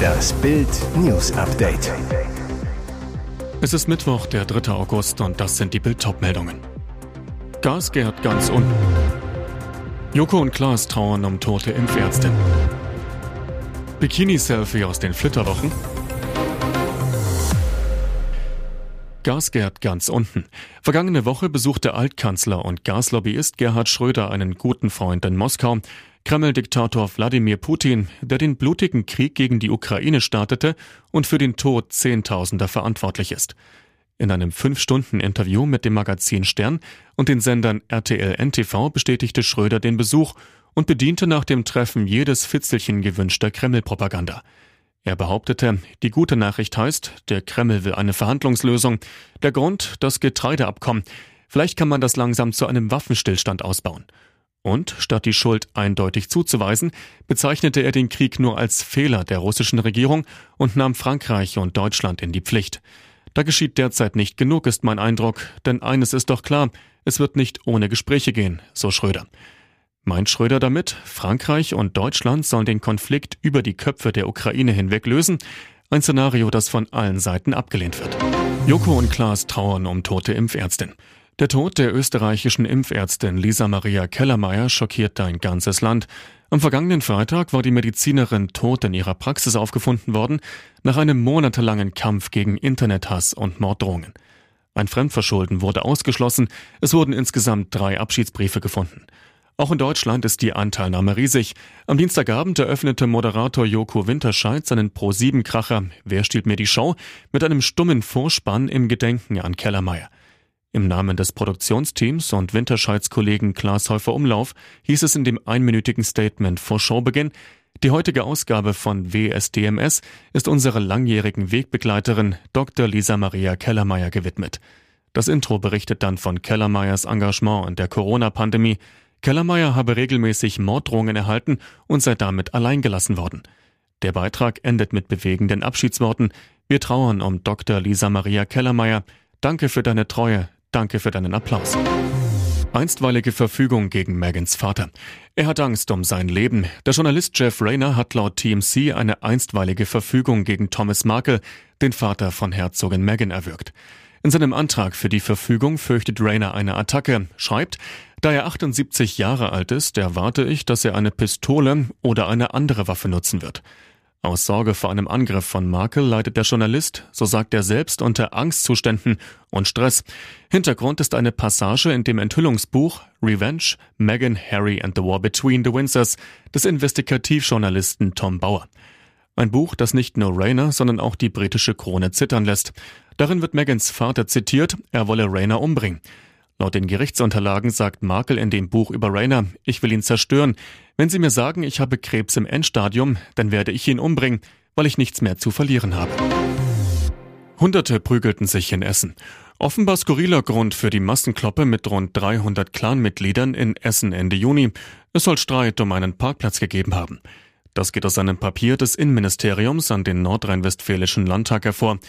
Das Bild News Update. Es ist Mittwoch, der 3. August und das sind die Bild meldungen Gas gärt ganz unten. Joko und Klaas trauern um tote Impfärztin. Bikini-Selfie aus den Flitterwochen. Gas gärt ganz unten. Vergangene Woche besuchte Altkanzler und Gaslobbyist Gerhard Schröder einen guten Freund in Moskau. Kreml-Diktator Wladimir Putin, der den blutigen Krieg gegen die Ukraine startete und für den Tod Zehntausender verantwortlich ist. In einem Fünf-Stunden-Interview mit dem Magazin Stern und den Sendern RTL NTV bestätigte Schröder den Besuch und bediente nach dem Treffen jedes Fitzelchen gewünschter Kreml-Propaganda. Er behauptete, die gute Nachricht heißt, der Kreml will eine Verhandlungslösung. Der Grund, das Getreideabkommen. Vielleicht kann man das langsam zu einem Waffenstillstand ausbauen. Und statt die Schuld eindeutig zuzuweisen, bezeichnete er den Krieg nur als Fehler der russischen Regierung und nahm Frankreich und Deutschland in die Pflicht. Da geschieht derzeit nicht genug, ist mein Eindruck, denn eines ist doch klar, es wird nicht ohne Gespräche gehen, so Schröder. Meint Schröder damit, Frankreich und Deutschland sollen den Konflikt über die Köpfe der Ukraine hinweg lösen? Ein Szenario, das von allen Seiten abgelehnt wird. Joko und Klaas trauern um tote Impfärztin. Der Tod der österreichischen Impfärztin Lisa Maria Kellermeier schockiert ein ganzes Land. Am vergangenen Freitag war die Medizinerin tot in ihrer Praxis aufgefunden worden, nach einem monatelangen Kampf gegen Internethass und Morddrohungen. Ein Fremdverschulden wurde ausgeschlossen, es wurden insgesamt drei Abschiedsbriefe gefunden. Auch in Deutschland ist die Anteilnahme riesig. Am Dienstagabend eröffnete Moderator Joko Winterscheid seinen Pro-7-Kracher Wer stiehlt mir die Show mit einem stummen Vorspann im Gedenken an Kellermeier. Im Namen des Produktionsteams und Winterscheids Kollegen Klaas Häufer Umlauf hieß es in dem einminütigen Statement vor Showbeginn, die heutige Ausgabe von WSDMS ist unserer langjährigen Wegbegleiterin Dr. Lisa Maria Kellermeier gewidmet. Das Intro berichtet dann von Kellermeiers Engagement in der Corona-Pandemie. Kellermeier habe regelmäßig Morddrohungen erhalten und sei damit alleingelassen worden. Der Beitrag endet mit bewegenden Abschiedsworten. Wir trauern um Dr. Lisa Maria Kellermeier. Danke für deine Treue, Danke für deinen Applaus. Einstweilige Verfügung gegen Megans Vater. Er hat Angst um sein Leben. Der Journalist Jeff Rayner hat laut TMC eine einstweilige Verfügung gegen Thomas Markle, den Vater von Herzogin Meghan, erwirkt. In seinem Antrag für die Verfügung fürchtet Rayner eine Attacke, schreibt, da er 78 Jahre alt ist, erwarte ich, dass er eine Pistole oder eine andere Waffe nutzen wird. Aus Sorge vor einem Angriff von Markle leidet der Journalist, so sagt er selbst, unter Angstzuständen und Stress. Hintergrund ist eine Passage in dem Enthüllungsbuch Revenge, Meghan, Harry and the War Between the Windsors des Investigativjournalisten Tom Bauer. Ein Buch, das nicht nur Rayner, sondern auch die britische Krone zittern lässt. Darin wird Megans Vater zitiert, er wolle Rayner umbringen. Laut den Gerichtsunterlagen sagt Markle in dem Buch über Rayner, ich will ihn zerstören. Wenn Sie mir sagen, ich habe Krebs im Endstadium, dann werde ich ihn umbringen, weil ich nichts mehr zu verlieren habe. Hunderte prügelten sich in Essen. Offenbar skurriler Grund für die Massenkloppe mit rund 300 Clanmitgliedern in Essen Ende Juni. Es soll Streit um einen Parkplatz gegeben haben. Das geht aus einem Papier des Innenministeriums an den nordrhein-westfälischen Landtag hervor.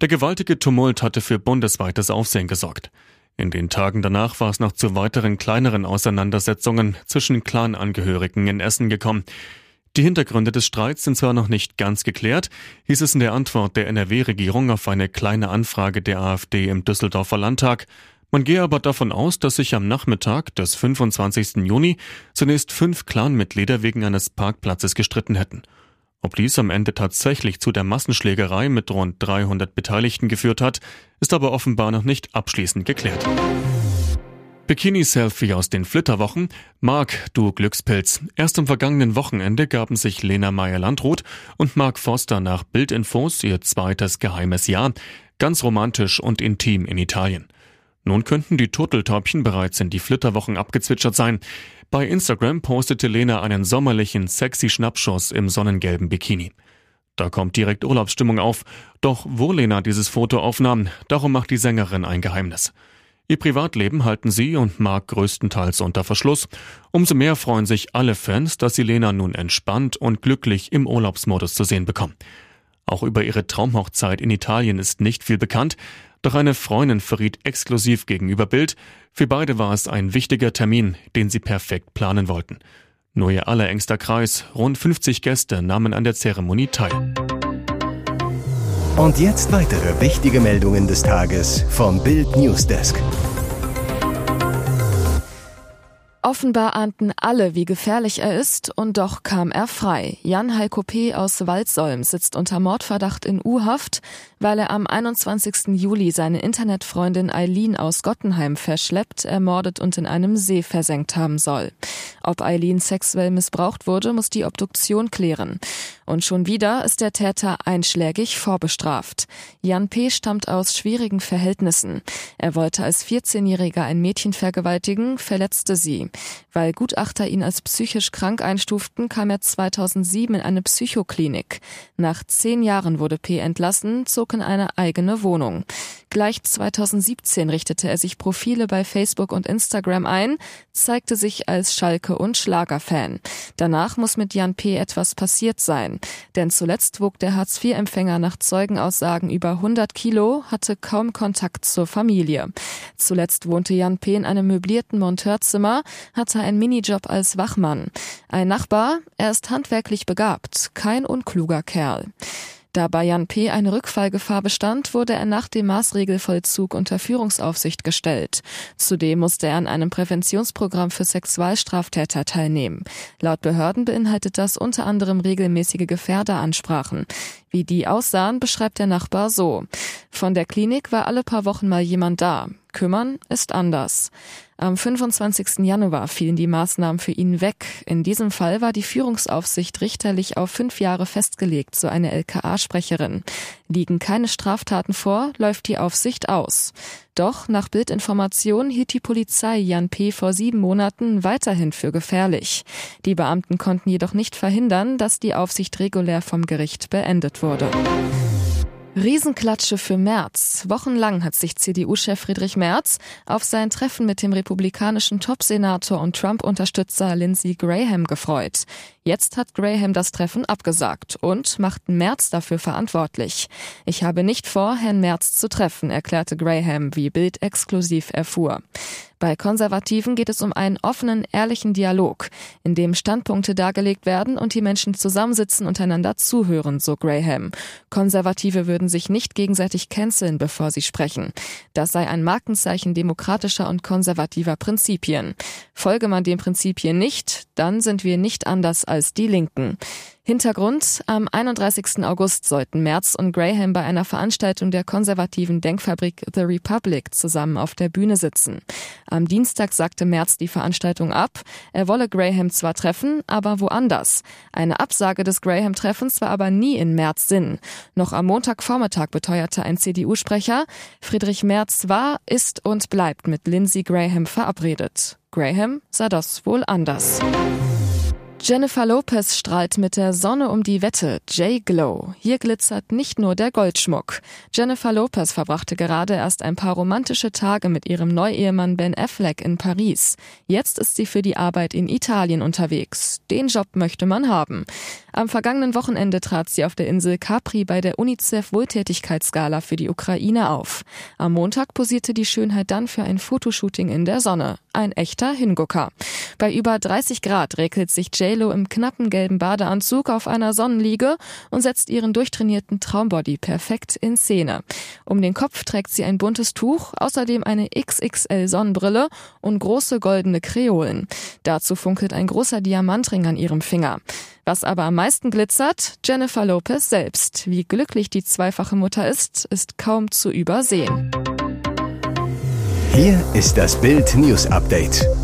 Der gewaltige Tumult hatte für bundesweites Aufsehen gesorgt. In den Tagen danach war es noch zu weiteren kleineren Auseinandersetzungen zwischen Clanangehörigen in Essen gekommen. Die Hintergründe des Streits sind zwar noch nicht ganz geklärt, hieß es in der Antwort der NRW-Regierung auf eine kleine Anfrage der AfD im Düsseldorfer Landtag. Man gehe aber davon aus, dass sich am Nachmittag des 25. Juni zunächst fünf Clanmitglieder wegen eines Parkplatzes gestritten hätten. Ob dies am Ende tatsächlich zu der Massenschlägerei mit rund 300 Beteiligten geführt hat, ist aber offenbar noch nicht abschließend geklärt. Bikini-Selfie aus den Flitterwochen. Marc, du Glückspilz. Erst am vergangenen Wochenende gaben sich Lena Meyer-Landrut und Mark Forster nach Bildinfos ihr zweites geheimes Jahr. Ganz romantisch und intim in Italien. Nun könnten die Turteltäubchen bereits in die Flitterwochen abgezwitschert sein. Bei Instagram postete Lena einen sommerlichen, sexy Schnappschuss im sonnengelben Bikini. Da kommt direkt Urlaubsstimmung auf. Doch wo Lena dieses Foto aufnahm, darum macht die Sängerin ein Geheimnis. Ihr Privatleben halten sie und Mark größtenteils unter Verschluss. Umso mehr freuen sich alle Fans, dass sie Lena nun entspannt und glücklich im Urlaubsmodus zu sehen bekommen. Auch über ihre Traumhochzeit in Italien ist nicht viel bekannt, doch eine Freundin verriet exklusiv gegenüber Bild, für beide war es ein wichtiger Termin, den sie perfekt planen wollten. Nur ihr allerengster Kreis, rund 50 Gäste, nahmen an der Zeremonie teil. Und jetzt weitere wichtige Meldungen des Tages vom Bild Newsdesk. Offenbar ahnten alle, wie gefährlich er ist, und doch kam er frei. Jan Heiko P. aus Waldsolm sitzt unter Mordverdacht in U-Haft, weil er am 21. Juli seine Internetfreundin Eileen aus Gottenheim verschleppt, ermordet und in einem See versenkt haben soll. Ob Eileen sexuell missbraucht wurde, muss die Obduktion klären. Und schon wieder ist der Täter einschlägig vorbestraft. Jan P. stammt aus schwierigen Verhältnissen. Er wollte als 14-Jähriger ein Mädchen vergewaltigen, verletzte sie. Weil Gutachter ihn als psychisch krank einstuften, kam er 2007 in eine Psychoklinik. Nach zehn Jahren wurde P. entlassen, zog in eine eigene Wohnung. Gleich 2017 richtete er sich Profile bei Facebook und Instagram ein, zeigte sich als Schalke- und Schlagerfan. Danach muss mit Jan P. etwas passiert sein. Denn zuletzt wog der Hartz-IV-Empfänger nach Zeugenaussagen über 100 Kilo, hatte kaum Kontakt zur Familie. Zuletzt wohnte Jan P. in einem möblierten Monteurzimmer, hatte einen Minijob als Wachmann. Ein Nachbar, er ist handwerklich begabt, kein unkluger Kerl. Da bei Jan P. eine Rückfallgefahr bestand, wurde er nach dem Maßregelvollzug unter Führungsaufsicht gestellt. Zudem musste er an einem Präventionsprogramm für Sexualstraftäter teilnehmen. Laut Behörden beinhaltet das unter anderem regelmäßige Gefährderansprachen. Wie die aussahen, beschreibt der Nachbar so. Von der Klinik war alle paar Wochen mal jemand da. Kümmern ist anders. Am 25. Januar fielen die Maßnahmen für ihn weg. In diesem Fall war die Führungsaufsicht richterlich auf fünf Jahre festgelegt, so eine LKA-Sprecherin. Liegen keine Straftaten vor, läuft die Aufsicht aus. Doch nach Bildinformation hielt die Polizei Jan P. vor sieben Monaten weiterhin für gefährlich. Die Beamten konnten jedoch nicht verhindern, dass die Aufsicht regulär vom Gericht beendet wurde. Riesenklatsche für Merz. Wochenlang hat sich CDU-Chef Friedrich Merz auf sein Treffen mit dem republikanischen Top-Senator und Trump-Unterstützer Lindsey Graham gefreut. Jetzt hat Graham das Treffen abgesagt und macht Merz dafür verantwortlich. Ich habe nicht vor, Herrn Merz zu treffen, erklärte Graham, wie Bild exklusiv erfuhr. Bei Konservativen geht es um einen offenen, ehrlichen Dialog, in dem Standpunkte dargelegt werden und die Menschen zusammensitzen und einander zuhören, so Graham. Konservative würden sich nicht gegenseitig canceln, bevor sie sprechen. Das sei ein Markenzeichen demokratischer und konservativer Prinzipien. Folge man den Prinzipien nicht, dann sind wir nicht anders als die Linken. Hintergrund, am 31. August sollten Merz und Graham bei einer Veranstaltung der konservativen Denkfabrik The Republic zusammen auf der Bühne sitzen. Am Dienstag sagte Merz die Veranstaltung ab. Er wolle Graham zwar treffen, aber woanders. Eine Absage des Graham-Treffens war aber nie in Merz Sinn. Noch am Montagvormittag beteuerte ein CDU-Sprecher, Friedrich Merz war, ist und bleibt mit Lindsey Graham verabredet. Graham sah das wohl anders. Jennifer Lopez strahlt mit der Sonne um die Wette. J-Glow. Hier glitzert nicht nur der Goldschmuck. Jennifer Lopez verbrachte gerade erst ein paar romantische Tage mit ihrem Neuehemann Ben Affleck in Paris. Jetzt ist sie für die Arbeit in Italien unterwegs. Den Job möchte man haben. Am vergangenen Wochenende trat sie auf der Insel Capri bei der UNICEF Wohltätigkeitsgala für die Ukraine auf. Am Montag posierte die Schönheit dann für ein Fotoshooting in der Sonne. Ein echter Hingucker. Bei über 30 Grad regelt sich JLo im knappen gelben Badeanzug auf einer Sonnenliege und setzt ihren durchtrainierten Traumbody perfekt in Szene. Um den Kopf trägt sie ein buntes Tuch, außerdem eine XXL Sonnenbrille und große goldene Kreolen. Dazu funkelt ein großer Diamantring an ihrem Finger. Was aber am meisten glitzert, Jennifer Lopez selbst. Wie glücklich die zweifache Mutter ist, ist kaum zu übersehen. Hier ist das Bild News Update.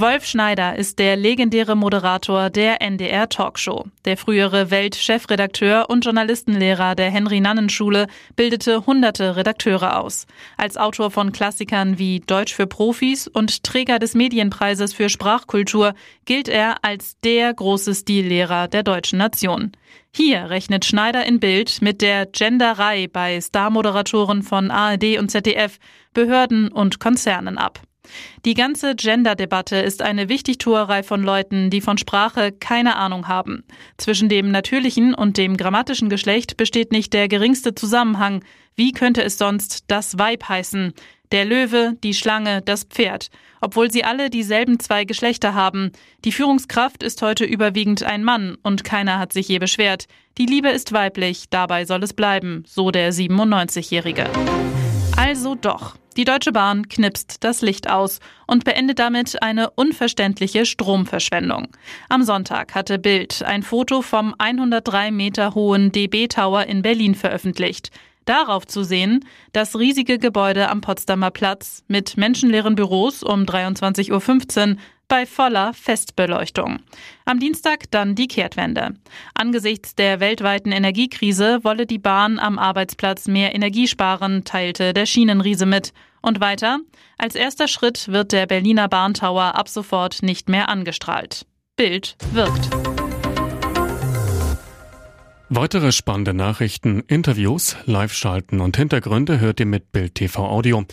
Wolf Schneider ist der legendäre Moderator der NDR Talkshow. Der frühere Welt-Chefredakteur und Journalistenlehrer der Henry-Nannen-Schule bildete hunderte Redakteure aus. Als Autor von Klassikern wie Deutsch für Profis und Träger des Medienpreises für Sprachkultur gilt er als der große Stillehrer der deutschen Nation. Hier rechnet Schneider in Bild mit der Genderei bei Starmoderatoren von ARD und ZDF, Behörden und Konzernen ab. Die ganze Gender-Debatte ist eine Wichtigtuerei von Leuten, die von Sprache keine Ahnung haben. Zwischen dem natürlichen und dem grammatischen Geschlecht besteht nicht der geringste Zusammenhang. Wie könnte es sonst das Weib heißen? Der Löwe, die Schlange, das Pferd. Obwohl sie alle dieselben zwei Geschlechter haben. Die Führungskraft ist heute überwiegend ein Mann und keiner hat sich je beschwert. Die Liebe ist weiblich, dabei soll es bleiben, so der 97-Jährige. Also doch. Die Deutsche Bahn knipst das Licht aus und beendet damit eine unverständliche Stromverschwendung. Am Sonntag hatte Bild ein Foto vom 103 Meter hohen DB Tower in Berlin veröffentlicht. Darauf zu sehen, das riesige Gebäude am Potsdamer Platz mit menschenleeren Büros um 23.15 Uhr bei voller Festbeleuchtung. Am Dienstag dann die Kehrtwende. Angesichts der weltweiten Energiekrise wolle die Bahn am Arbeitsplatz mehr Energie sparen, teilte der Schienenriese mit. Und weiter, als erster Schritt wird der Berliner Bahntower ab sofort nicht mehr angestrahlt. Bild wirkt. Weitere spannende Nachrichten, Interviews, Live-Schalten und Hintergründe hört ihr mit Bild TV Audio.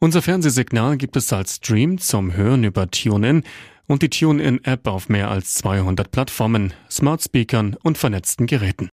Unser Fernsehsignal gibt es als Stream zum Hören über TuneIn und die TuneIn-App auf mehr als 200 Plattformen, Smart Speakern und vernetzten Geräten.